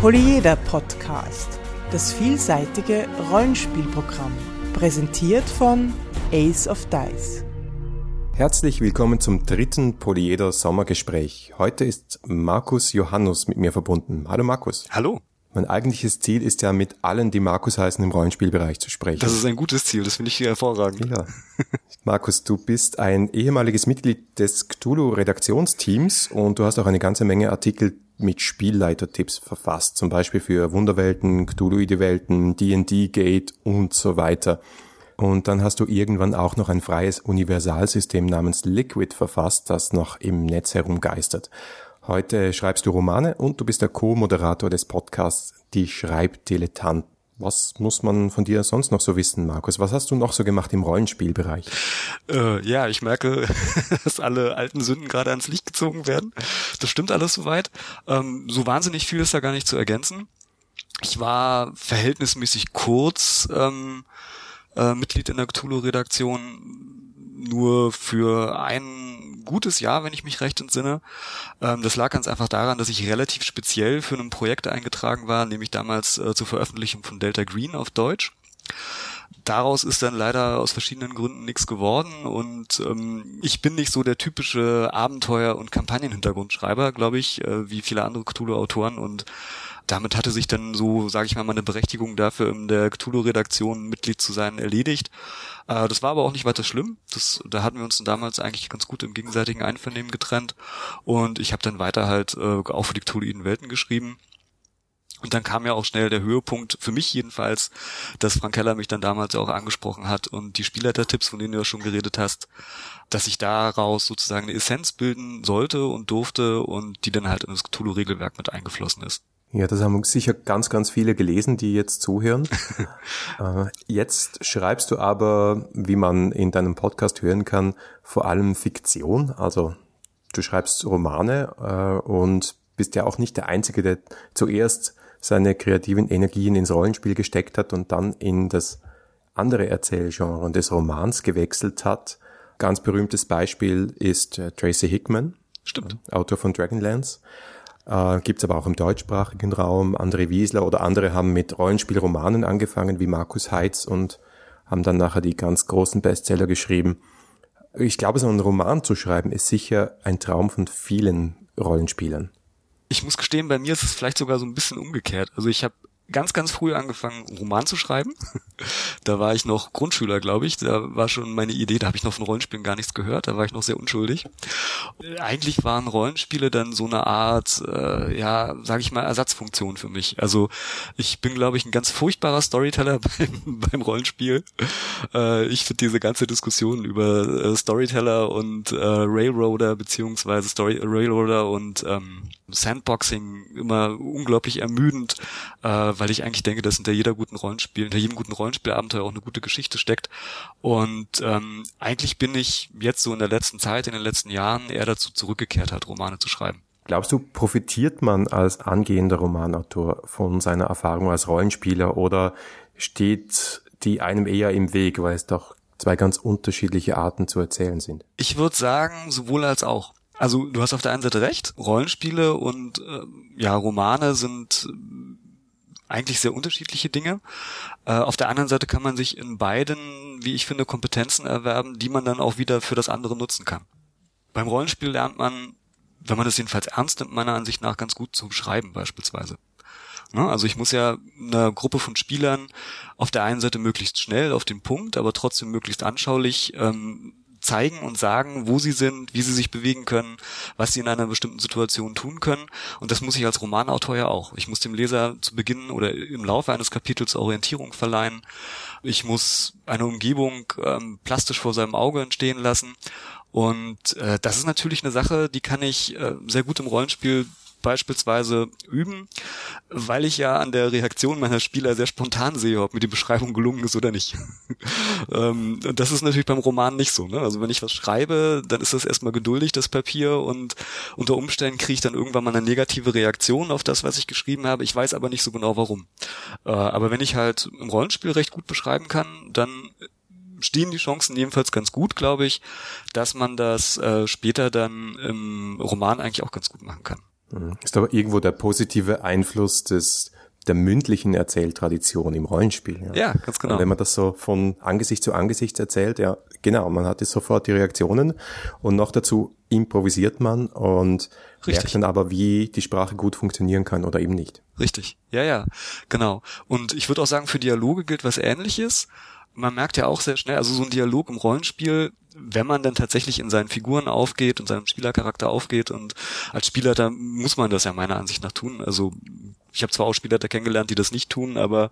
Polyeder Podcast, das vielseitige Rollenspielprogramm, präsentiert von Ace of Dice. Herzlich willkommen zum dritten Polyeder Sommergespräch. Heute ist Markus Johannus mit mir verbunden. Hallo Markus. Hallo. Mein eigentliches Ziel ist ja, mit allen, die Markus heißen, im Rollenspielbereich zu sprechen. Das ist ein gutes Ziel, das finde ich hervorragend. Ja. Markus, du bist ein ehemaliges Mitglied des Cthulhu-Redaktionsteams und du hast auch eine ganze Menge Artikel mit Spielleitertipps verfasst, zum Beispiel für Wunderwelten, Cthulhuide-Welten, D&D-Gate und so weiter. Und dann hast du irgendwann auch noch ein freies Universalsystem namens Liquid verfasst, das noch im Netz herumgeistert. Heute schreibst du Romane und du bist der Co-Moderator des Podcasts Die Schreibdilettant. Was muss man von dir sonst noch so wissen, Markus? Was hast du noch so gemacht im Rollenspielbereich? Äh, ja, ich merke, dass alle alten Sünden gerade ans Licht gezogen werden. Das stimmt alles soweit. Ähm, so wahnsinnig viel ist da gar nicht zu ergänzen. Ich war verhältnismäßig kurz ähm, äh, Mitglied in der Cthulhu-Redaktion, nur für ein gutes Jahr, wenn ich mich recht entsinne. Ähm, das lag ganz einfach daran, dass ich relativ speziell für ein Projekt eingetragen war, nämlich damals äh, zur Veröffentlichung von Delta Green auf Deutsch. Daraus ist dann leider aus verschiedenen Gründen nichts geworden und ähm, ich bin nicht so der typische Abenteuer- und Kampagnenhintergrundschreiber, glaube ich, äh, wie viele andere Cthulhu-Autoren und damit hatte sich dann so, sage ich mal, meine Berechtigung dafür, in der Cthulhu-Redaktion Mitglied zu sein, erledigt. Äh, das war aber auch nicht weiter schlimm. Das, da hatten wir uns damals eigentlich ganz gut im gegenseitigen Einvernehmen getrennt. Und ich habe dann weiter halt äh, auch für die Cthulhuiden Welten geschrieben. Und dann kam ja auch schnell der Höhepunkt, für mich jedenfalls, dass Frank Keller mich dann damals auch angesprochen hat und die Spielleiter-Tipps, von denen du ja schon geredet hast, dass ich daraus sozusagen eine Essenz bilden sollte und durfte und die dann halt in das Cthulhu-Regelwerk mit eingeflossen ist. Ja, das haben sicher ganz, ganz viele gelesen, die jetzt zuhören. Äh, jetzt schreibst du aber, wie man in deinem Podcast hören kann, vor allem Fiktion. Also du schreibst Romane äh, und bist ja auch nicht der Einzige, der zuerst seine kreativen Energien ins Rollenspiel gesteckt hat und dann in das andere Erzählgenre des Romans gewechselt hat. Ganz berühmtes Beispiel ist äh, Tracy Hickman, Stimmt. Autor von Dragonlance. Äh, Gibt aber auch im deutschsprachigen Raum. André Wiesler oder andere haben mit Rollenspielromanen angefangen, wie Markus Heitz und haben dann nachher die ganz großen Bestseller geschrieben. Ich glaube, so einen Roman zu schreiben ist sicher ein Traum von vielen Rollenspielern. Ich muss gestehen, bei mir ist es vielleicht sogar so ein bisschen umgekehrt. Also ich habe ganz, ganz früh angefangen, Roman zu schreiben. da war ich noch Grundschüler, glaube ich. Da war schon meine Idee, da habe ich noch von Rollenspielen gar nichts gehört. Da war ich noch sehr unschuldig. Eigentlich waren Rollenspiele dann so eine Art, äh, ja, sage ich mal, Ersatzfunktion für mich. Also ich bin, glaube ich, ein ganz furchtbarer Storyteller beim, beim Rollenspiel. Äh, ich finde diese ganze Diskussion über äh, Storyteller und äh, Railroader beziehungsweise Story Railroader und ähm, Sandboxing immer unglaublich ermüdend, äh, weil ich eigentlich denke, dass hinter jeder guten Rollenspiel, hinter jedem guten Rollenspielabenteuer auch eine gute Geschichte steckt. Und ähm, eigentlich bin ich jetzt so in der letzten Zeit, in den letzten Jahren eher dazu zurückgekehrt, halt Romane zu schreiben. Glaubst du, profitiert man als angehender Romanautor von seiner Erfahrung als Rollenspieler oder steht die einem eher im Weg, weil es doch zwei ganz unterschiedliche Arten zu erzählen sind? Ich würde sagen, sowohl als auch. Also du hast auf der einen Seite recht, Rollenspiele und äh, ja, Romane sind eigentlich sehr unterschiedliche Dinge. Äh, auf der anderen Seite kann man sich in beiden, wie ich finde, Kompetenzen erwerben, die man dann auch wieder für das andere nutzen kann. Beim Rollenspiel lernt man, wenn man das jedenfalls ernst nimmt, meiner Ansicht nach ganz gut zum Schreiben beispielsweise. Ne? Also ich muss ja einer Gruppe von Spielern auf der einen Seite möglichst schnell auf den Punkt, aber trotzdem möglichst anschaulich ähm, zeigen und sagen, wo sie sind, wie sie sich bewegen können, was sie in einer bestimmten Situation tun können. Und das muss ich als Romanautor ja auch. Ich muss dem Leser zu Beginn oder im Laufe eines Kapitels Orientierung verleihen. Ich muss eine Umgebung ähm, plastisch vor seinem Auge entstehen lassen. Und äh, das ist natürlich eine Sache, die kann ich äh, sehr gut im Rollenspiel beispielsweise üben, weil ich ja an der Reaktion meiner Spieler sehr spontan sehe, ob mir die Beschreibung gelungen ist oder nicht. ähm, das ist natürlich beim Roman nicht so. Ne? Also wenn ich was schreibe, dann ist das erstmal geduldig, das Papier, und unter Umständen kriege ich dann irgendwann mal eine negative Reaktion auf das, was ich geschrieben habe. Ich weiß aber nicht so genau warum. Äh, aber wenn ich halt im Rollenspiel recht gut beschreiben kann, dann stehen die Chancen jedenfalls ganz gut, glaube ich, dass man das äh, später dann im Roman eigentlich auch ganz gut machen kann. Mhm. Ist aber irgendwo der positive Einfluss des der mündlichen Erzähltradition im Rollenspiel. Ja, ja ganz genau. Und wenn man das so von Angesicht zu Angesicht erzählt, ja, genau, man hat sofort die Reaktionen und noch dazu improvisiert man und Richtig. merkt dann aber, wie die Sprache gut funktionieren kann oder eben nicht. Richtig, ja, ja, genau. Und ich würde auch sagen, für Dialoge gilt was ähnliches. Man merkt ja auch sehr schnell, also so ein Dialog im Rollenspiel, wenn man dann tatsächlich in seinen Figuren aufgeht und seinem Spielercharakter aufgeht und als Spieler, da muss man das ja meiner Ansicht nach tun. Also ich habe zwar auch Spieler da kennengelernt, die das nicht tun, aber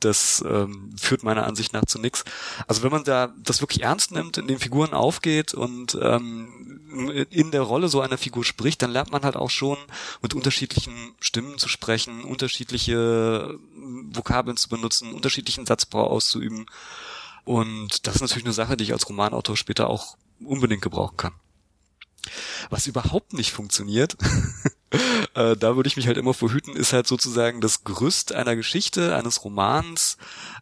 das ähm, führt meiner Ansicht nach zu nichts. Also wenn man da das wirklich ernst nimmt, in den Figuren aufgeht und ähm, in der Rolle so einer Figur spricht, dann lernt man halt auch schon mit unterschiedlichen Stimmen zu sprechen, unterschiedliche Vokabeln zu benutzen, unterschiedlichen Satzbau auszuüben. Und das ist natürlich eine Sache, die ich als Romanautor später auch unbedingt gebrauchen kann. Was überhaupt nicht funktioniert, äh, da würde ich mich halt immer verhüten, ist halt sozusagen das Gerüst einer Geschichte, eines Romans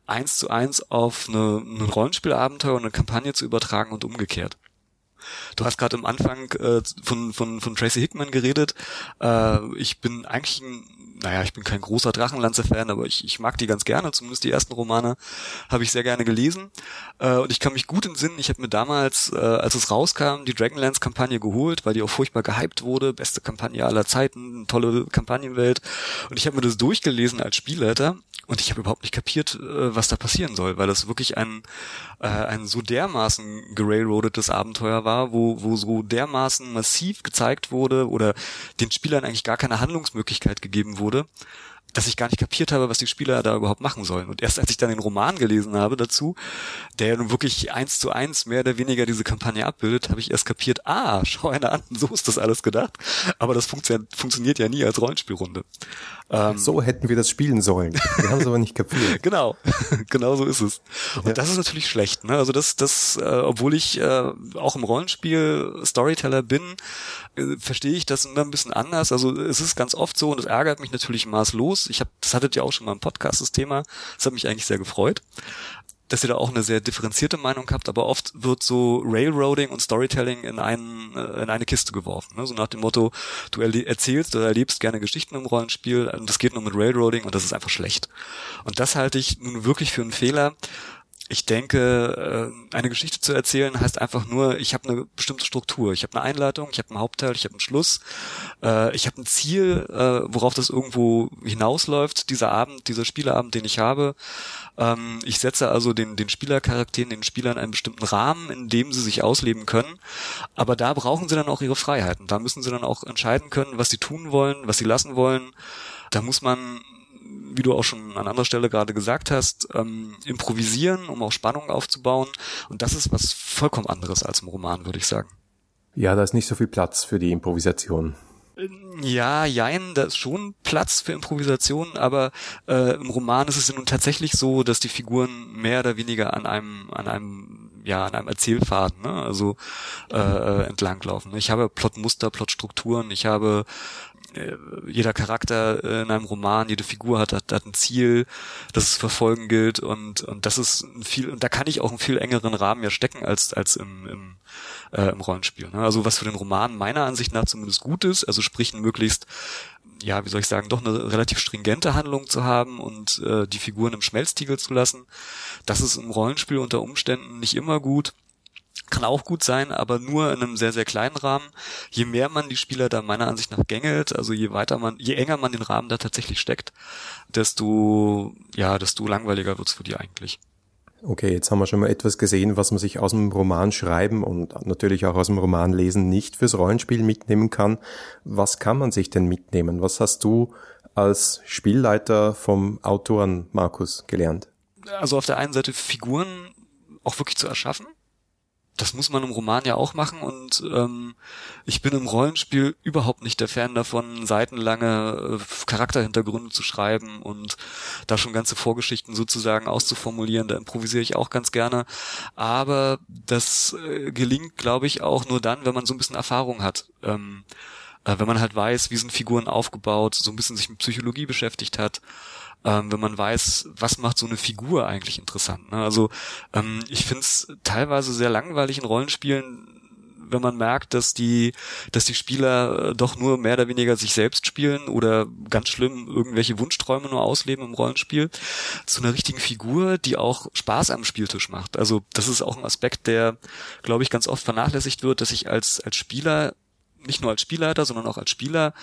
eins zu eins auf eine, ein Rollenspielabenteuer und eine Kampagne zu übertragen und umgekehrt. Du hast gerade am Anfang äh, von, von, von Tracy Hickman geredet. Äh, ich bin eigentlich ein naja, ich bin kein großer Drachenlanze-Fan, aber ich, ich mag die ganz gerne, zumindest die ersten Romane habe ich sehr gerne gelesen. Äh, und ich kann mich gut entsinnen, ich habe mir damals, äh, als es rauskam, die Dragonlance-Kampagne geholt, weil die auch furchtbar gehypt wurde, beste Kampagne aller Zeiten, tolle Kampagnenwelt. Und ich habe mir das durchgelesen als Spielleiter und ich habe überhaupt nicht kapiert, äh, was da passieren soll, weil das wirklich ein, äh, ein so dermaßen gerailroadetes Abenteuer war, wo, wo so dermaßen massiv gezeigt wurde oder den Spielern eigentlich gar keine Handlungsmöglichkeit gegeben wurde, wurde. Dass ich gar nicht kapiert habe, was die Spieler da überhaupt machen sollen. Und erst als ich dann den Roman gelesen habe dazu, der ja nun wirklich eins zu eins mehr oder weniger diese Kampagne abbildet, habe ich erst kapiert, ah, schau einer an, so ist das alles gedacht. Aber das funktio funktioniert ja nie als Rollenspielrunde. Ähm, so hätten wir das spielen sollen. Wir haben es aber nicht kapiert. genau, genau so ist es. Und ja. das ist natürlich schlecht. Ne? Also das, das, äh, obwohl ich äh, auch im Rollenspiel Storyteller bin, äh, verstehe ich das immer ein bisschen anders. Also es ist ganz oft so und es ärgert mich natürlich maßlos. Ich habe, das hattet ihr auch schon mal im Podcast das Thema. Das hat mich eigentlich sehr gefreut dass ihr da auch eine sehr differenzierte Meinung habt, aber oft wird so Railroading und Storytelling in, einen, äh, in eine Kiste geworfen. Ne? So nach dem Motto, du erzählst oder erlebst gerne Geschichten im Rollenspiel und das geht nur mit Railroading und das ist einfach schlecht. Und das halte ich nun wirklich für einen Fehler, ich denke, äh, eine Geschichte zu erzählen heißt einfach nur, ich habe eine bestimmte Struktur. Ich habe eine Einleitung, ich habe einen Hauptteil, ich habe einen Schluss, äh, ich habe ein Ziel, äh, worauf das irgendwo hinausläuft, dieser Abend, dieser Spieleabend, den ich habe. Ähm, ich setze also den, den Spielercharakteren, den Spielern einen bestimmten Rahmen, in dem sie sich ausleben können. Aber da brauchen sie dann auch ihre Freiheiten. Da müssen sie dann auch entscheiden können, was sie tun wollen, was sie lassen wollen. Da muss man wie du auch schon an anderer Stelle gerade gesagt hast, ähm, improvisieren, um auch Spannung aufzubauen. Und das ist was vollkommen anderes als im Roman, würde ich sagen. Ja, da ist nicht so viel Platz für die Improvisation. Ja, jein, da ist schon Platz für Improvisation, aber äh, im Roman ist es nun tatsächlich so, dass die Figuren mehr oder weniger an einem, an einem, ja, an einem Erzählfaden, ne, also äh, äh entlanglaufen. Ich habe Plotmuster, Plotstrukturen, ich habe äh, jeder Charakter äh, in einem Roman, jede Figur hat, hat, hat ein Ziel, das es verfolgen gilt und und das ist ein viel und da kann ich auch einen viel engeren Rahmen ja stecken als als im im, äh, im Rollenspiel. Ne? Also was für den Roman meiner Ansicht nach zumindest gut ist, also sprich möglichst ja, wie soll ich sagen, doch eine relativ stringente Handlung zu haben und äh, die Figuren im Schmelztiegel zu lassen. Das ist im Rollenspiel unter Umständen nicht immer gut kann auch gut sein, aber nur in einem sehr, sehr kleinen Rahmen. Je mehr man die Spieler da meiner Ansicht nach gängelt, also je weiter man, je enger man den Rahmen da tatsächlich steckt, desto, ja, desto langweiliger wird's für die eigentlich. Okay, jetzt haben wir schon mal etwas gesehen, was man sich aus dem Roman schreiben und natürlich auch aus dem Roman lesen nicht fürs Rollenspiel mitnehmen kann. Was kann man sich denn mitnehmen? Was hast du als Spielleiter vom Autoren Markus gelernt? Also auf der einen Seite Figuren auch wirklich zu erschaffen das muss man im Roman ja auch machen und ähm, ich bin im Rollenspiel überhaupt nicht der Fan davon, seitenlange äh, Charakterhintergründe zu schreiben und da schon ganze Vorgeschichten sozusagen auszuformulieren. Da improvisiere ich auch ganz gerne. Aber das äh, gelingt, glaube ich, auch nur dann, wenn man so ein bisschen Erfahrung hat. Ähm, äh, wenn man halt weiß, wie sind Figuren aufgebaut, so ein bisschen sich mit Psychologie beschäftigt hat ähm, wenn man weiß, was macht so eine Figur eigentlich interessant. Ne? Also ähm, ich finde es teilweise sehr langweilig in Rollenspielen, wenn man merkt, dass die, dass die Spieler äh, doch nur mehr oder weniger sich selbst spielen oder ganz schlimm irgendwelche Wunschträume nur ausleben im Rollenspiel, zu einer richtigen Figur, die auch Spaß am Spieltisch macht. Also das ist auch ein Aspekt, der, glaube ich, ganz oft vernachlässigt wird, dass ich als, als Spieler nicht nur als Spielleiter, sondern auch als Spieler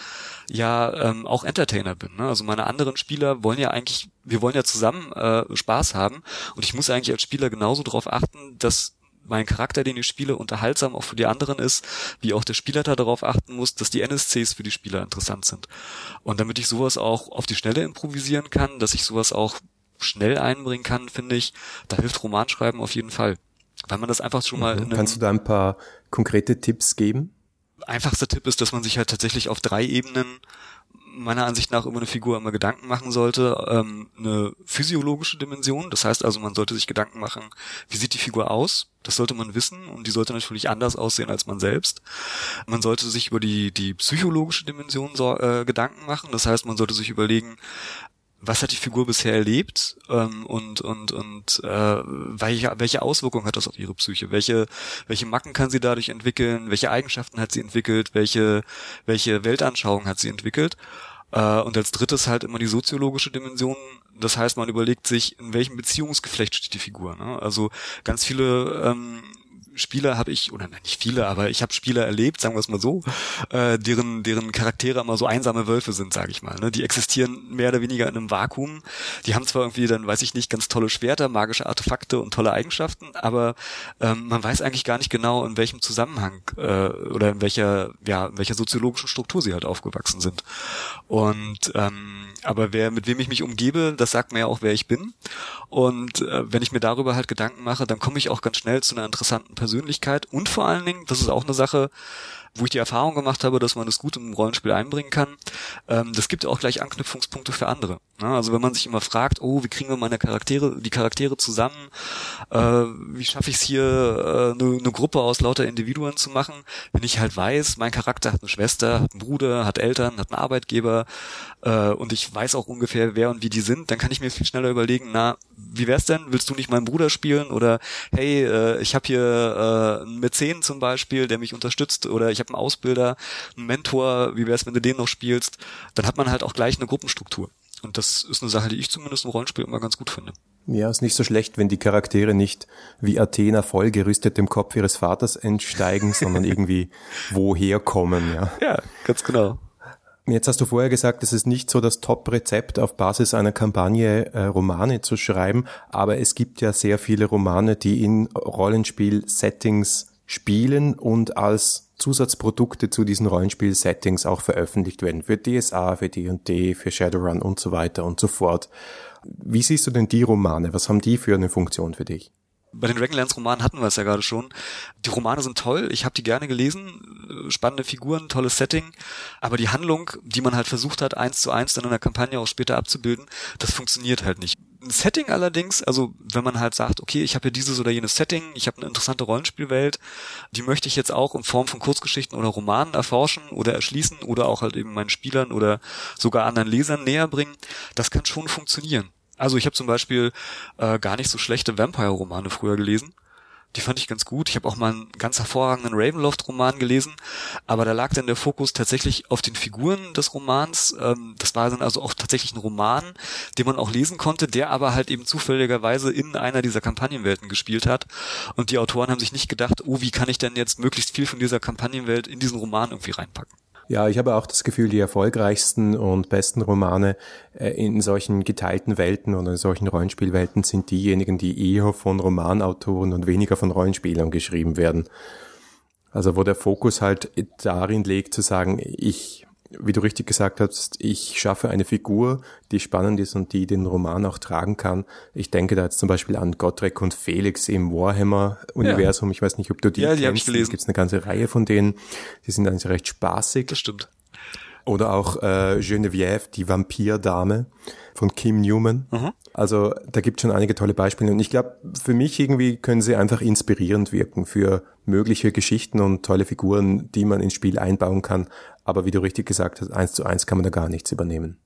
ja ähm, auch Entertainer bin. Ne? Also meine anderen Spieler wollen ja eigentlich, wir wollen ja zusammen äh, Spaß haben und ich muss eigentlich als Spieler genauso darauf achten, dass mein Charakter, den ich spiele, unterhaltsam auch für die anderen ist, wie auch der Spielleiter darauf achten muss, dass die NSCs für die Spieler interessant sind. Und damit ich sowas auch auf die Schnelle improvisieren kann, dass ich sowas auch schnell einbringen kann, finde ich, da hilft Romanschreiben auf jeden Fall. Weil man das einfach schon mal. Mhm. Kannst du da ein paar konkrete Tipps geben? Einfachster Tipp ist, dass man sich halt tatsächlich auf drei Ebenen meiner Ansicht nach über eine Figur immer Gedanken machen sollte. Ähm, eine physiologische Dimension, das heißt also, man sollte sich Gedanken machen, wie sieht die Figur aus? Das sollte man wissen und die sollte natürlich anders aussehen als man selbst. Man sollte sich über die, die psychologische Dimension so, äh, Gedanken machen, das heißt, man sollte sich überlegen, was hat die Figur bisher erlebt ähm, und und und äh, welche, welche Auswirkungen hat das auf ihre Psyche? Welche welche Macken kann sie dadurch entwickeln? Welche Eigenschaften hat sie entwickelt? Welche welche Weltanschauung hat sie entwickelt? Äh, und als drittes halt immer die soziologische Dimension. Das heißt, man überlegt sich, in welchem Beziehungsgeflecht steht die Figur. Ne? Also ganz viele ähm, Spieler habe ich, oder nicht viele, aber ich habe Spieler erlebt, sagen wir es mal so, äh, deren, deren Charaktere immer so einsame Wölfe sind, sage ich mal. Ne? Die existieren mehr oder weniger in einem Vakuum. Die haben zwar irgendwie dann, weiß ich nicht, ganz tolle Schwerter, magische Artefakte und tolle Eigenschaften, aber ähm, man weiß eigentlich gar nicht genau, in welchem Zusammenhang äh, oder in welcher, ja, in welcher soziologischen Struktur sie halt aufgewachsen sind. Und ähm, aber wer, mit wem ich mich umgebe, das sagt mir ja auch, wer ich bin. Und äh, wenn ich mir darüber halt Gedanken mache, dann komme ich auch ganz schnell zu einer interessanten Persönlichkeit und vor allen Dingen, das ist auch eine Sache, wo ich die Erfahrung gemacht habe, dass man das gut im Rollenspiel einbringen kann. Ähm, das gibt auch gleich Anknüpfungspunkte für andere. Ne? Also wenn man sich immer fragt, oh, wie kriegen wir meine Charaktere, die Charaktere zusammen? Äh, wie schaffe ich es hier, äh, eine, eine Gruppe aus lauter Individuen zu machen? Wenn ich halt weiß, mein Charakter hat eine Schwester, hat einen Bruder, hat Eltern, hat einen Arbeitgeber äh, und ich weiß auch ungefähr, wer und wie die sind, dann kann ich mir viel schneller überlegen, na, wie wär's denn? Willst du nicht meinen Bruder spielen? Oder hey, äh, ich habe hier äh, einen Mäzen zum Beispiel, der mich unterstützt, oder ich habe einen Ausbilder, einen Mentor, wie wär's, wenn du den noch spielst? Dann hat man halt auch gleich eine Gruppenstruktur. Und das ist eine Sache, die ich zumindest im Rollenspiel immer ganz gut finde. Ja, ist nicht so schlecht, wenn die Charaktere nicht wie Athena voll gerüstet dem Kopf ihres Vaters entsteigen, sondern irgendwie woher kommen, ja. Ja, ganz genau. Jetzt hast du vorher gesagt, es ist nicht so das Top-Rezept, auf Basis einer Kampagne äh, Romane zu schreiben, aber es gibt ja sehr viele Romane, die in Rollenspiel-Settings spielen und als Zusatzprodukte zu diesen Rollenspiel-Settings auch veröffentlicht werden. Für DSA, für D&D, für Shadowrun und so weiter und so fort. Wie siehst du denn die Romane? Was haben die für eine Funktion für dich? Bei den Dragonlance-Romanen hatten wir es ja gerade schon. Die Romane sind toll, ich habe die gerne gelesen, spannende Figuren, tolles Setting, aber die Handlung, die man halt versucht hat, eins zu eins dann in der Kampagne auch später abzubilden, das funktioniert halt nicht. Ein Setting allerdings, also wenn man halt sagt, okay, ich habe hier dieses oder jenes Setting, ich habe eine interessante Rollenspielwelt, die möchte ich jetzt auch in Form von Kurzgeschichten oder Romanen erforschen oder erschließen oder auch halt eben meinen Spielern oder sogar anderen Lesern näher bringen, das kann schon funktionieren. Also ich habe zum Beispiel äh, gar nicht so schlechte Vampire-Romane früher gelesen. Die fand ich ganz gut. Ich habe auch mal einen ganz hervorragenden Ravenloft-Roman gelesen, aber da lag dann der Fokus tatsächlich auf den Figuren des Romans. Ähm, das war dann also auch tatsächlich ein Roman, den man auch lesen konnte, der aber halt eben zufälligerweise in einer dieser Kampagnenwelten gespielt hat. Und die Autoren haben sich nicht gedacht, oh, wie kann ich denn jetzt möglichst viel von dieser Kampagnenwelt in diesen Roman irgendwie reinpacken. Ja, ich habe auch das Gefühl, die erfolgreichsten und besten Romane äh, in solchen geteilten Welten oder in solchen Rollenspielwelten sind diejenigen, die eher von Romanautoren und weniger von Rollenspielern geschrieben werden. Also wo der Fokus halt darin liegt zu sagen, ich wie du richtig gesagt hast, ich schaffe eine Figur, die spannend ist und die den Roman auch tragen kann. Ich denke da jetzt zum Beispiel an Gottrek und Felix im Warhammer-Universum. Ja. Ich weiß nicht, ob du die Ja, die gelesen. Es gibt eine ganze Reihe von denen. Die sind eigentlich recht spaßig. Das stimmt. Oder auch äh, Geneviève, die Vampirdame von Kim Newman. Mhm. Also da gibt es schon einige tolle Beispiele. Und ich glaube, für mich irgendwie können sie einfach inspirierend wirken für mögliche Geschichten und tolle Figuren, die man ins Spiel einbauen kann. Aber wie du richtig gesagt hast, eins zu eins kann man da gar nichts übernehmen.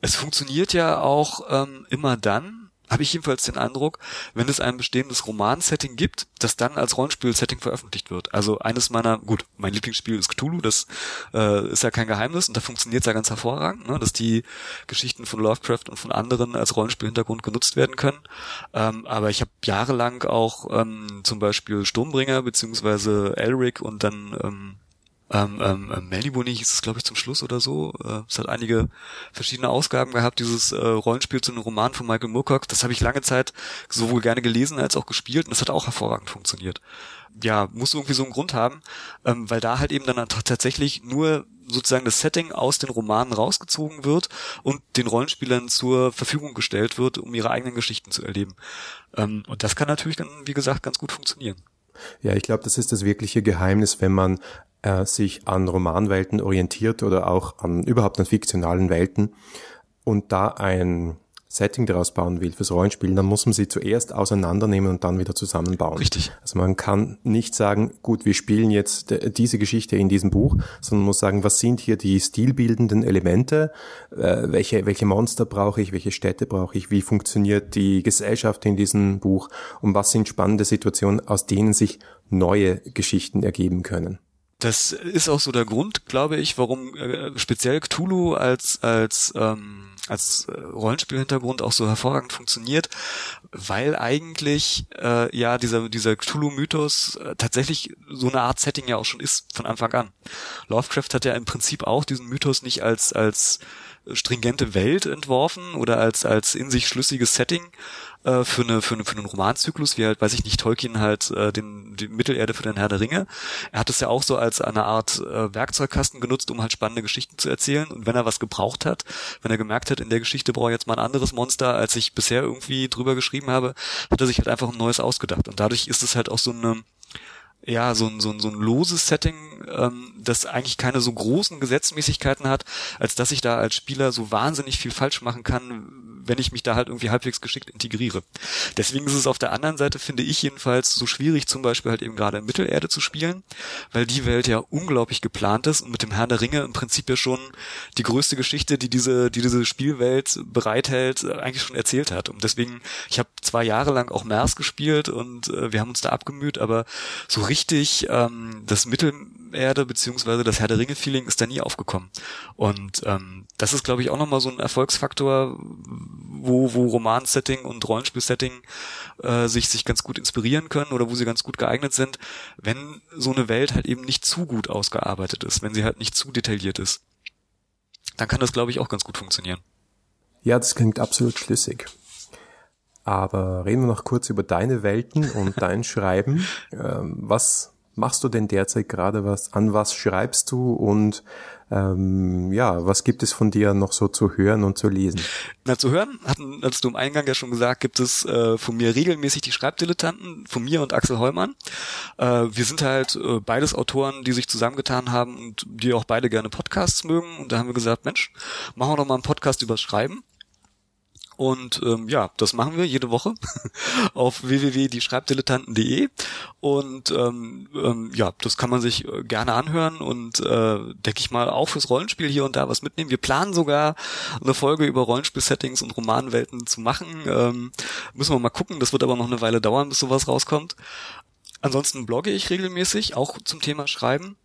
Es funktioniert ja auch ähm, immer dann, habe ich jedenfalls den Eindruck, wenn es ein bestehendes Roman-Setting gibt, das dann als Rollenspiel-Setting veröffentlicht wird. Also eines meiner, gut, mein Lieblingsspiel ist Cthulhu, das äh, ist ja kein Geheimnis und da funktioniert es ja ganz hervorragend, ne, dass die Geschichten von Lovecraft und von anderen als Rollenspielhintergrund genutzt werden können. Ähm, aber ich habe jahrelang auch ähm, zum Beispiel Sturmbringer beziehungsweise Elric und dann ähm, ähm, ähm, ähm, Meliboni hieß es, glaube ich, zum Schluss oder so. Äh, es hat einige verschiedene Ausgaben gehabt, dieses äh, Rollenspiel zu einem Roman von Michael Moorcock. Das habe ich lange Zeit sowohl gerne gelesen als auch gespielt und das hat auch hervorragend funktioniert. Ja, muss irgendwie so einen Grund haben, ähm, weil da halt eben dann tatsächlich nur sozusagen das Setting aus den Romanen rausgezogen wird und den Rollenspielern zur Verfügung gestellt wird, um ihre eigenen Geschichten zu erleben. Ähm, und das kann natürlich dann, wie gesagt, ganz gut funktionieren. Ja, ich glaube, das ist das wirkliche Geheimnis, wenn man äh, sich an Romanwelten orientiert oder auch an überhaupt an fiktionalen Welten und da ein Setting daraus bauen will fürs Rollenspiel, dann muss man sie zuerst auseinandernehmen und dann wieder zusammenbauen. Richtig. Also man kann nicht sagen, gut, wir spielen jetzt diese Geschichte in diesem Buch, sondern man muss sagen, was sind hier die stilbildenden Elemente, äh, welche, welche Monster brauche ich, welche Städte brauche ich, wie funktioniert die Gesellschaft in diesem Buch und was sind spannende Situationen, aus denen sich neue Geschichten ergeben können. Das ist auch so der Grund, glaube ich, warum äh, speziell Cthulhu als als ähm, als äh, Rollenspielhintergrund auch so hervorragend funktioniert, weil eigentlich äh, ja dieser dieser Cthulhu-Mythos äh, tatsächlich so eine Art Setting ja auch schon ist von Anfang an. Lovecraft hat ja im Prinzip auch diesen Mythos nicht als als stringente Welt entworfen oder als als in sich schlüssiges Setting, äh, für, eine, für, eine, für einen Romanzyklus, wie halt, weiß ich nicht, Tolkien halt äh, den, die Mittelerde für den Herr der Ringe. Er hat es ja auch so als eine Art äh, Werkzeugkasten genutzt, um halt spannende Geschichten zu erzählen. Und wenn er was gebraucht hat, wenn er gemerkt hat, in der Geschichte brauche ich jetzt mal ein anderes Monster, als ich bisher irgendwie drüber geschrieben habe, hat er sich halt einfach ein neues ausgedacht. Und dadurch ist es halt auch so eine ja, so ein, so ein, so ein loses Setting, ähm, das eigentlich keine so großen Gesetzmäßigkeiten hat, als dass ich da als Spieler so wahnsinnig viel falsch machen kann, wenn ich mich da halt irgendwie halbwegs geschickt integriere. Deswegen ist es auf der anderen Seite, finde ich jedenfalls, so schwierig zum Beispiel halt eben gerade in Mittelerde zu spielen, weil die Welt ja unglaublich geplant ist und mit dem Herrn der Ringe im Prinzip ja schon die größte Geschichte, die diese, die diese Spielwelt bereithält, eigentlich schon erzählt hat. Und deswegen, ich habe zwei Jahre lang auch Mers gespielt und äh, wir haben uns da abgemüht, aber so richtig ähm, das Mittelerde beziehungsweise das Herr der Ringe Feeling ist da nie aufgekommen. Und ähm, das ist, glaube ich, auch nochmal so ein Erfolgsfaktor, wo, wo Roman-Setting und Rollenspiel-Setting äh, sich, sich ganz gut inspirieren können oder wo sie ganz gut geeignet sind, wenn so eine Welt halt eben nicht zu gut ausgearbeitet ist, wenn sie halt nicht zu detailliert ist. Dann kann das, glaube ich, auch ganz gut funktionieren. Ja, das klingt absolut schlüssig. Aber reden wir noch kurz über deine Welten und dein Schreiben. Ähm, was machst du denn derzeit gerade? Was an was schreibst du und ähm, ja, was gibt es von dir noch so zu hören und zu lesen? Na, zu hören, hatten, hast du im Eingang ja schon gesagt, gibt es äh, von mir regelmäßig die Schreibdilettanten, von mir und Axel Heumann. Äh, wir sind halt äh, beides Autoren, die sich zusammengetan haben und die auch beide gerne Podcasts mögen. Und da haben wir gesagt, Mensch, machen wir doch mal einen Podcast übers Schreiben. Und ähm, ja, das machen wir jede Woche auf www.dieschreibdilettanten.de und ähm, ähm, ja, das kann man sich äh, gerne anhören und äh, denke ich mal auch fürs Rollenspiel hier und da was mitnehmen. Wir planen sogar eine Folge über Rollenspiel-Settings und Romanwelten zu machen. Ähm, müssen wir mal gucken, das wird aber noch eine Weile dauern, bis sowas rauskommt. Ansonsten blogge ich regelmäßig, auch zum Thema Schreiben.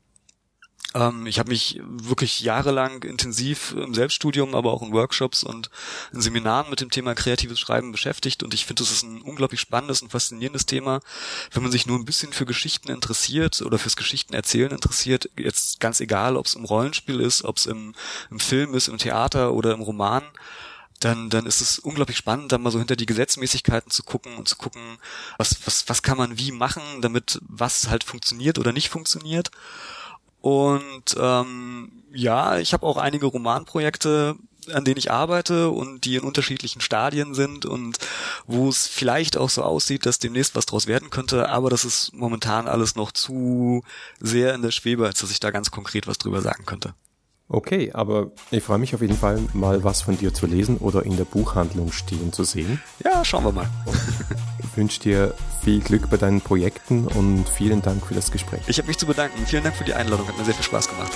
Ähm, ich habe mich wirklich jahrelang intensiv im Selbststudium, aber auch in Workshops und in Seminaren mit dem Thema kreatives Schreiben beschäftigt und ich finde, das ist ein unglaublich spannendes und faszinierendes Thema, wenn man sich nur ein bisschen für Geschichten interessiert oder fürs Geschichtenerzählen interessiert, jetzt ganz egal, ob es im Rollenspiel ist, ob es im, im Film ist, im Theater oder im Roman dann, dann ist es unglaublich spannend, da mal so hinter die Gesetzmäßigkeiten zu gucken und zu gucken, was, was, was kann man wie machen, damit was halt funktioniert oder nicht funktioniert. Und ähm, ja, ich habe auch einige Romanprojekte, an denen ich arbeite und die in unterschiedlichen Stadien sind und wo es vielleicht auch so aussieht, dass demnächst was draus werden könnte, aber das ist momentan alles noch zu sehr in der Schwebe, als dass ich da ganz konkret was drüber sagen könnte. Okay, aber ich freue mich auf jeden Fall mal was von dir zu lesen oder in der Buchhandlung stehen zu sehen. Ja, schauen wir mal. ich wünsche dir viel Glück bei deinen Projekten und vielen Dank für das Gespräch. Ich habe mich zu bedanken. Vielen Dank für die Einladung. Hat mir sehr viel Spaß gemacht.